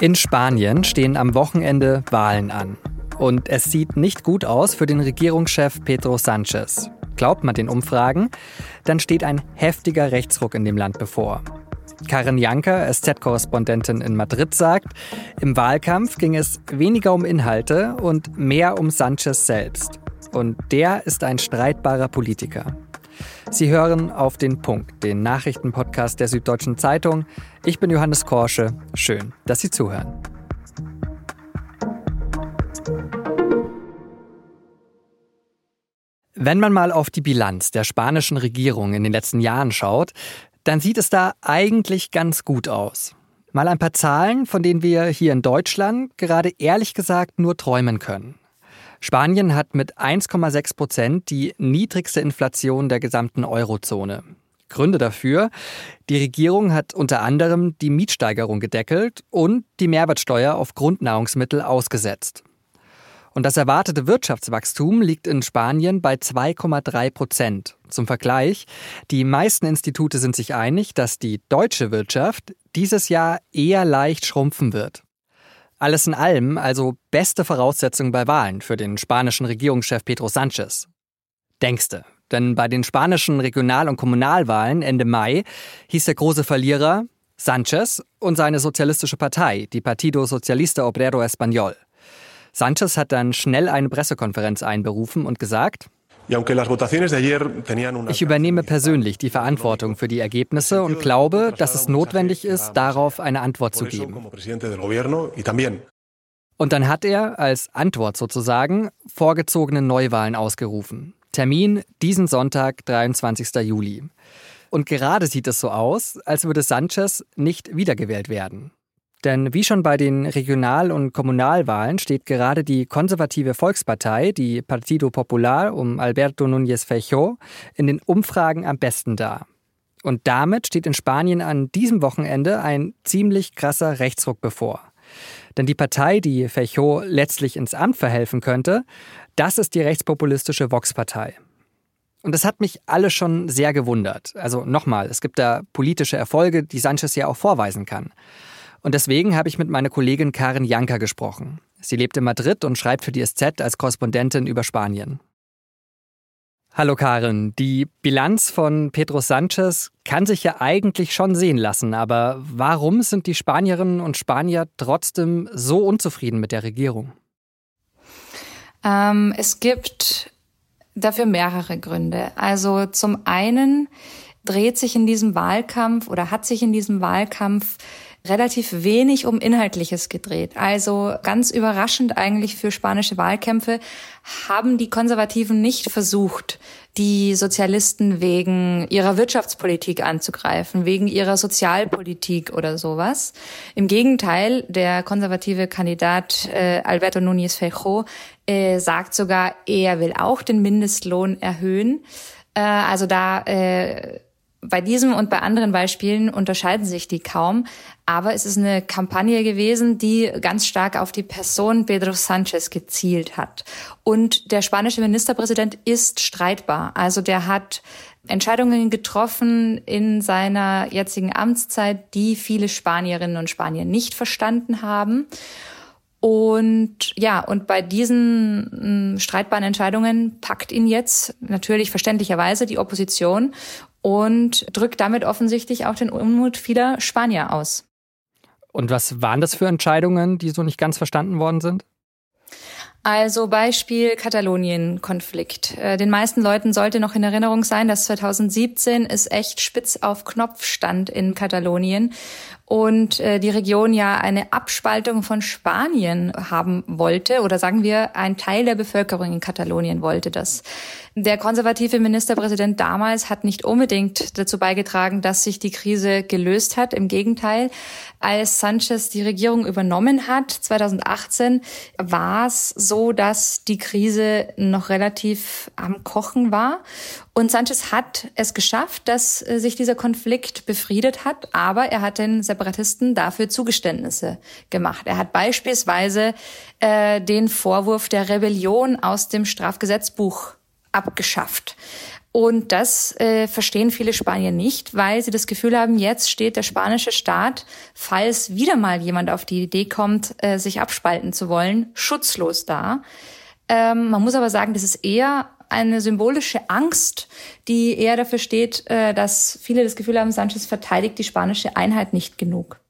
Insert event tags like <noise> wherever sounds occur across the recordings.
In Spanien stehen am Wochenende Wahlen an. Und es sieht nicht gut aus für den Regierungschef Pedro Sanchez. Glaubt man den Umfragen, dann steht ein heftiger Rechtsruck in dem Land bevor. Karin Janker, SZ-Korrespondentin in Madrid, sagt, im Wahlkampf ging es weniger um Inhalte und mehr um Sanchez selbst. Und der ist ein streitbarer Politiker. Sie hören auf den Punkt, den Nachrichtenpodcast der Süddeutschen Zeitung. Ich bin Johannes Korsche. Schön, dass Sie zuhören. Wenn man mal auf die Bilanz der spanischen Regierung in den letzten Jahren schaut, dann sieht es da eigentlich ganz gut aus. Mal ein paar Zahlen, von denen wir hier in Deutschland gerade ehrlich gesagt nur träumen können. Spanien hat mit 1,6 Prozent die niedrigste Inflation der gesamten Eurozone. Gründe dafür. Die Regierung hat unter anderem die Mietsteigerung gedeckelt und die Mehrwertsteuer auf Grundnahrungsmittel ausgesetzt. Und das erwartete Wirtschaftswachstum liegt in Spanien bei 2,3 Prozent. Zum Vergleich, die meisten Institute sind sich einig, dass die deutsche Wirtschaft dieses Jahr eher leicht schrumpfen wird. Alles in allem also beste Voraussetzungen bei Wahlen für den spanischen Regierungschef Pedro Sanchez. Denkste, denn bei den spanischen Regional- und Kommunalwahlen Ende Mai hieß der große Verlierer Sanchez und seine sozialistische Partei, die Partido Socialista Obrero Español. Sanchez hat dann schnell eine Pressekonferenz einberufen und gesagt, ich übernehme persönlich die Verantwortung für die Ergebnisse und glaube, dass es notwendig ist, darauf eine Antwort zu geben. Und dann hat er als Antwort sozusagen vorgezogene Neuwahlen ausgerufen. Termin diesen Sonntag, 23. Juli. Und gerade sieht es so aus, als würde Sanchez nicht wiedergewählt werden. Denn wie schon bei den Regional- und Kommunalwahlen steht gerade die konservative Volkspartei, die Partido Popular um Alberto Núñez Feijóo, in den Umfragen am besten da. Und damit steht in Spanien an diesem Wochenende ein ziemlich krasser Rechtsruck bevor. Denn die Partei, die Feijóo letztlich ins Amt verhelfen könnte, das ist die rechtspopulistische Vox-Partei. Und das hat mich alle schon sehr gewundert. Also nochmal, es gibt da politische Erfolge, die Sanchez ja auch vorweisen kann. Und deswegen habe ich mit meiner Kollegin Karin Janka gesprochen. Sie lebt in Madrid und schreibt für die SZ als Korrespondentin über Spanien. Hallo Karin, die Bilanz von Pedro Sanchez kann sich ja eigentlich schon sehen lassen, aber warum sind die Spanierinnen und Spanier trotzdem so unzufrieden mit der Regierung? Ähm, es gibt dafür mehrere Gründe. Also zum einen dreht sich in diesem Wahlkampf oder hat sich in diesem Wahlkampf relativ wenig um Inhaltliches gedreht. Also ganz überraschend eigentlich für spanische Wahlkämpfe haben die Konservativen nicht versucht, die Sozialisten wegen ihrer Wirtschaftspolitik anzugreifen, wegen ihrer Sozialpolitik oder sowas. Im Gegenteil, der konservative Kandidat äh, Alberto Núñez Feijóo äh, sagt sogar, er will auch den Mindestlohn erhöhen. Äh, also da äh, bei diesem und bei anderen Beispielen unterscheiden sich die kaum, aber es ist eine Kampagne gewesen, die ganz stark auf die Person Pedro Sanchez gezielt hat. Und der spanische Ministerpräsident ist streitbar. Also der hat Entscheidungen getroffen in seiner jetzigen Amtszeit, die viele Spanierinnen und Spanier nicht verstanden haben. Und ja, und bei diesen mm, streitbaren Entscheidungen packt ihn jetzt natürlich verständlicherweise die Opposition und drückt damit offensichtlich auch den Unmut vieler Spanier aus. Und was waren das für Entscheidungen, die so nicht ganz verstanden worden sind? Also Beispiel Katalonien-Konflikt. Äh, den meisten Leuten sollte noch in Erinnerung sein, dass 2017 es echt spitz auf Knopf stand in Katalonien und äh, die Region ja eine Abspaltung von Spanien haben wollte oder sagen wir, ein Teil der Bevölkerung in Katalonien wollte das. Der konservative Ministerpräsident damals hat nicht unbedingt dazu beigetragen, dass sich die Krise gelöst hat. Im Gegenteil, als Sanchez die Regierung übernommen hat, 2018, war es so, dass die Krise noch relativ am Kochen war. Und Sanchez hat es geschafft, dass äh, sich dieser Konflikt befriedet hat, aber er hat den Separatisten dafür Zugeständnisse gemacht. Er hat beispielsweise äh, den Vorwurf der Rebellion aus dem Strafgesetzbuch abgeschafft. Und das äh, verstehen viele Spanier nicht, weil sie das Gefühl haben, jetzt steht der spanische Staat, falls wieder mal jemand auf die Idee kommt, äh, sich abspalten zu wollen, schutzlos da. Ähm, man muss aber sagen, das ist eher eine symbolische Angst, die eher dafür steht, äh, dass viele das Gefühl haben, Sanchez verteidigt die spanische Einheit nicht genug.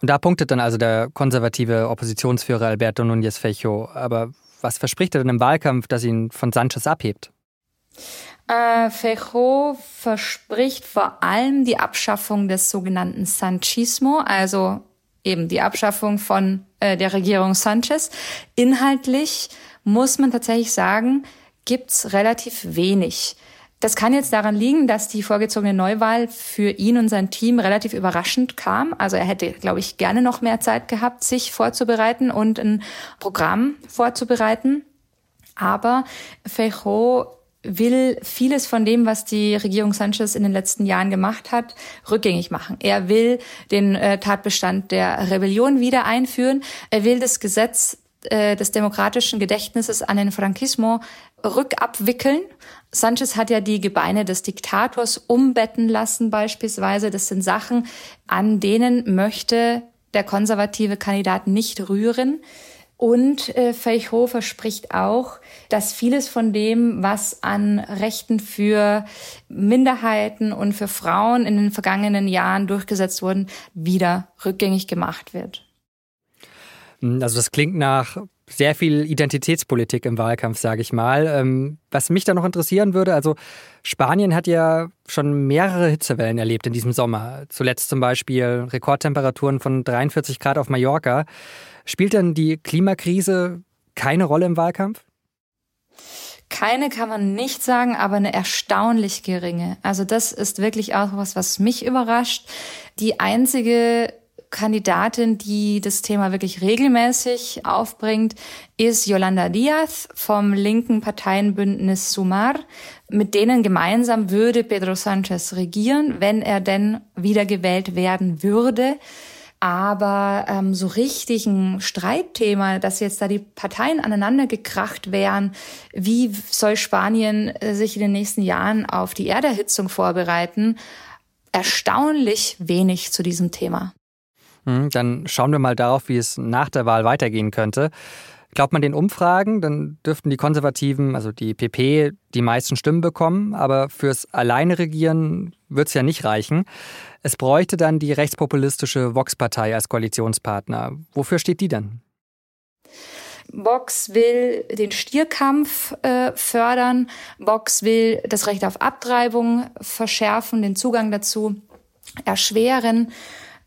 Und da punktet dann also der konservative Oppositionsführer Alberto Núñez Fecho. Aber was verspricht er denn im Wahlkampf, das ihn von Sanchez abhebt? Äh, Fejo verspricht vor allem die Abschaffung des sogenannten Sanchismo, also eben die Abschaffung von äh, der Regierung Sanchez. Inhaltlich muss man tatsächlich sagen, gibt's relativ wenig. Das kann jetzt daran liegen, dass die vorgezogene Neuwahl für ihn und sein Team relativ überraschend kam. Also er hätte, glaube ich, gerne noch mehr Zeit gehabt, sich vorzubereiten und ein Programm vorzubereiten. Aber Feijóo will vieles von dem, was die Regierung Sanchez in den letzten Jahren gemacht hat, rückgängig machen. Er will den äh, Tatbestand der Rebellion wieder einführen. Er will das Gesetz äh, des demokratischen Gedächtnisses an den Frankismo rückabwickeln. Sanchez hat ja die Gebeine des Diktators umbetten lassen beispielsweise. Das sind Sachen, an denen möchte der konservative Kandidat nicht rühren. Und äh, Feijóo verspricht auch, dass vieles von dem, was an Rechten für Minderheiten und für Frauen in den vergangenen Jahren durchgesetzt wurden, wieder rückgängig gemacht wird. Hm, also das klingt nach sehr viel Identitätspolitik im Wahlkampf, sage ich mal. Ähm, was mich da noch interessieren würde, also Spanien hat ja schon mehrere Hitzewellen erlebt in diesem Sommer. Zuletzt zum Beispiel Rekordtemperaturen von 43 Grad auf Mallorca. Spielt denn die Klimakrise keine Rolle im Wahlkampf? Keine kann man nicht sagen, aber eine erstaunlich geringe. Also das ist wirklich auch was, was mich überrascht. Die einzige Kandidatin, die das Thema wirklich regelmäßig aufbringt, ist Yolanda Diaz vom linken Parteienbündnis Sumar. Mit denen gemeinsam würde Pedro Sanchez regieren, wenn er denn wiedergewählt werden würde. Aber ähm, so richtig ein Streitthema, dass jetzt da die Parteien aneinander gekracht wären, wie soll Spanien äh, sich in den nächsten Jahren auf die Erderhitzung vorbereiten, erstaunlich wenig zu diesem Thema. Hm, dann schauen wir mal darauf, wie es nach der Wahl weitergehen könnte. Glaubt man den Umfragen, dann dürften die Konservativen, also die PP, die meisten Stimmen bekommen, aber fürs alleine Regieren wird es ja nicht reichen. Es bräuchte dann die rechtspopulistische Vox-Partei als Koalitionspartner. Wofür steht die denn? Vox will den Stierkampf äh, fördern. Vox will das Recht auf Abtreibung verschärfen, den Zugang dazu erschweren.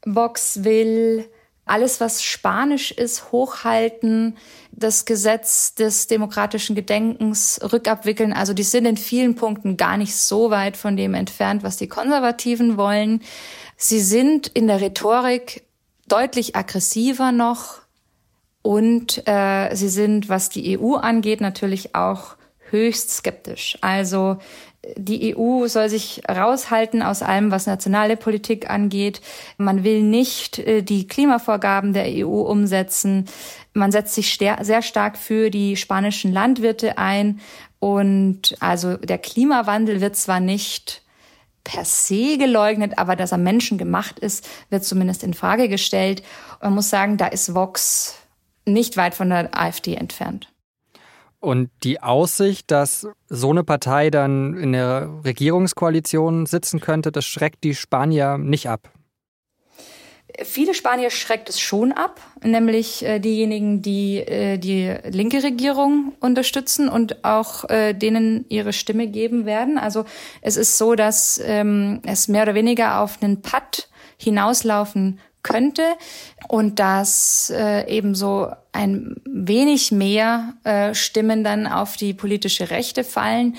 Vox will alles, was Spanisch ist, hochhalten, das Gesetz des demokratischen Gedenkens rückabwickeln. Also die sind in vielen Punkten gar nicht so weit von dem entfernt, was die Konservativen wollen. Sie sind in der Rhetorik deutlich aggressiver noch und äh, sie sind, was die EU angeht, natürlich auch höchst skeptisch. Also die EU soll sich raushalten aus allem, was nationale Politik angeht. Man will nicht äh, die Klimavorgaben der EU umsetzen. Man setzt sich sehr stark für die spanischen Landwirte ein. Und also der Klimawandel wird zwar nicht per se geleugnet, aber dass er menschengemacht ist, wird zumindest in Frage gestellt. man muss sagen, da ist Vox nicht weit von der AfD entfernt. Und die Aussicht, dass so eine Partei dann in der Regierungskoalition sitzen könnte, das schreckt die Spanier nicht ab. Viele Spanier schreckt es schon ab, nämlich äh, diejenigen, die äh, die linke Regierung unterstützen und auch äh, denen ihre Stimme geben werden. Also es ist so, dass ähm, es mehr oder weniger auf einen Patt hinauslaufen könnte und dass äh, eben so ein wenig mehr äh, Stimmen dann auf die politische Rechte fallen.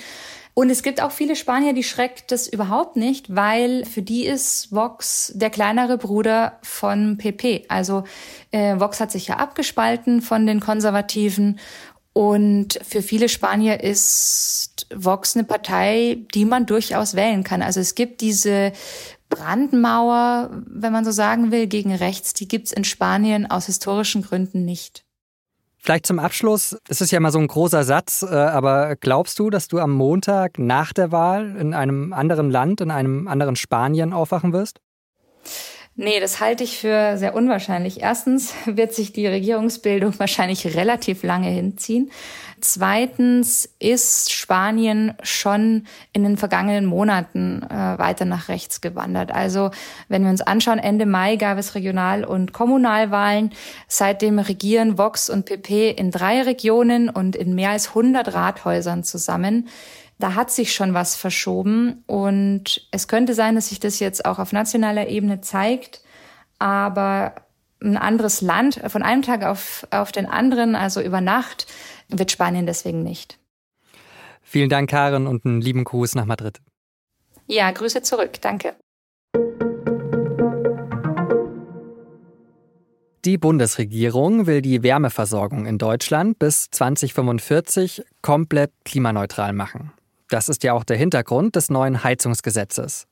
Und es gibt auch viele Spanier, die schreckt das überhaupt nicht, weil für die ist Vox der kleinere Bruder von PP. Also äh, Vox hat sich ja abgespalten von den Konservativen und für viele Spanier ist Vox eine Partei, die man durchaus wählen kann. Also es gibt diese Brandmauer, wenn man so sagen will, gegen rechts, die gibt's in Spanien aus historischen Gründen nicht. Vielleicht zum Abschluss, es ist ja mal so ein großer Satz, äh, aber glaubst du, dass du am Montag nach der Wahl in einem anderen Land, in einem anderen Spanien aufwachen wirst? Nee, das halte ich für sehr unwahrscheinlich. Erstens <laughs> wird sich die Regierungsbildung wahrscheinlich relativ lange hinziehen. Zweitens ist Spanien schon in den vergangenen Monaten äh, weiter nach rechts gewandert. Also wenn wir uns anschauen, Ende Mai gab es Regional- und Kommunalwahlen. Seitdem regieren Vox und PP in drei Regionen und in mehr als 100 Rathäusern zusammen. Da hat sich schon was verschoben und es könnte sein, dass sich das jetzt auch auf nationaler Ebene zeigt. Aber ein anderes Land von einem Tag auf, auf den anderen, also über Nacht, wird Spanien deswegen nicht. Vielen Dank, Karen, und einen lieben Gruß nach Madrid. Ja, Grüße zurück. Danke. Die Bundesregierung will die Wärmeversorgung in Deutschland bis 2045 komplett klimaneutral machen. Das ist ja auch der Hintergrund des neuen Heizungsgesetzes.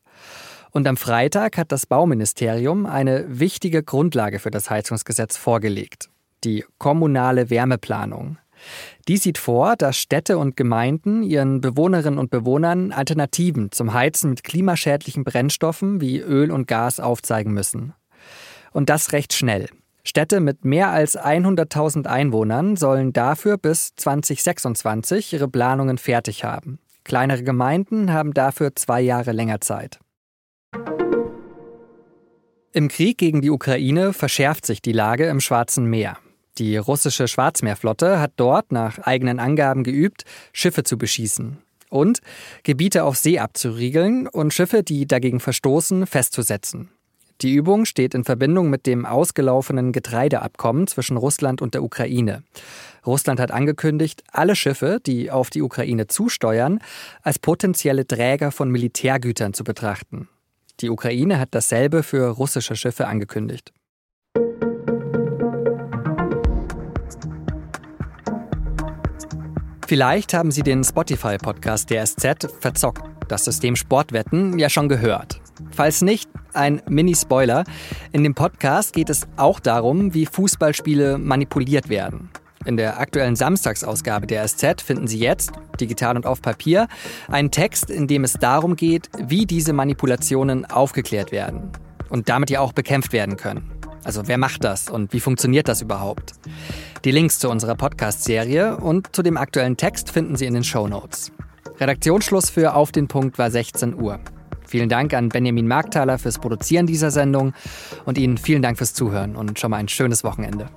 Und am Freitag hat das Bauministerium eine wichtige Grundlage für das Heizungsgesetz vorgelegt, die kommunale Wärmeplanung. Die sieht vor, dass Städte und Gemeinden ihren Bewohnerinnen und Bewohnern Alternativen zum Heizen mit klimaschädlichen Brennstoffen wie Öl und Gas aufzeigen müssen. Und das recht schnell. Städte mit mehr als 100.000 Einwohnern sollen dafür bis 2026 ihre Planungen fertig haben. Kleinere Gemeinden haben dafür zwei Jahre länger Zeit. Im Krieg gegen die Ukraine verschärft sich die Lage im Schwarzen Meer. Die russische Schwarzmeerflotte hat dort nach eigenen Angaben geübt, Schiffe zu beschießen und Gebiete auf See abzuriegeln und Schiffe, die dagegen verstoßen, festzusetzen. Die Übung steht in Verbindung mit dem ausgelaufenen Getreideabkommen zwischen Russland und der Ukraine. Russland hat angekündigt, alle Schiffe, die auf die Ukraine zusteuern, als potenzielle Träger von Militärgütern zu betrachten. Die Ukraine hat dasselbe für russische Schiffe angekündigt. Vielleicht haben Sie den Spotify-Podcast der SZ verzockt, das System Sportwetten, ja schon gehört. Falls nicht, ein Mini-Spoiler. In dem Podcast geht es auch darum, wie Fußballspiele manipuliert werden. In der aktuellen Samstagsausgabe der SZ finden Sie jetzt, digital und auf Papier, einen Text, in dem es darum geht, wie diese Manipulationen aufgeklärt werden und damit ja auch bekämpft werden können. Also wer macht das und wie funktioniert das überhaupt? Die Links zu unserer Podcast-Serie und zu dem aktuellen Text finden Sie in den Show Notes. Redaktionsschluss für Auf den Punkt war 16 Uhr. Vielen Dank an Benjamin Markthaler fürs Produzieren dieser Sendung und Ihnen vielen Dank fürs Zuhören und schon mal ein schönes Wochenende.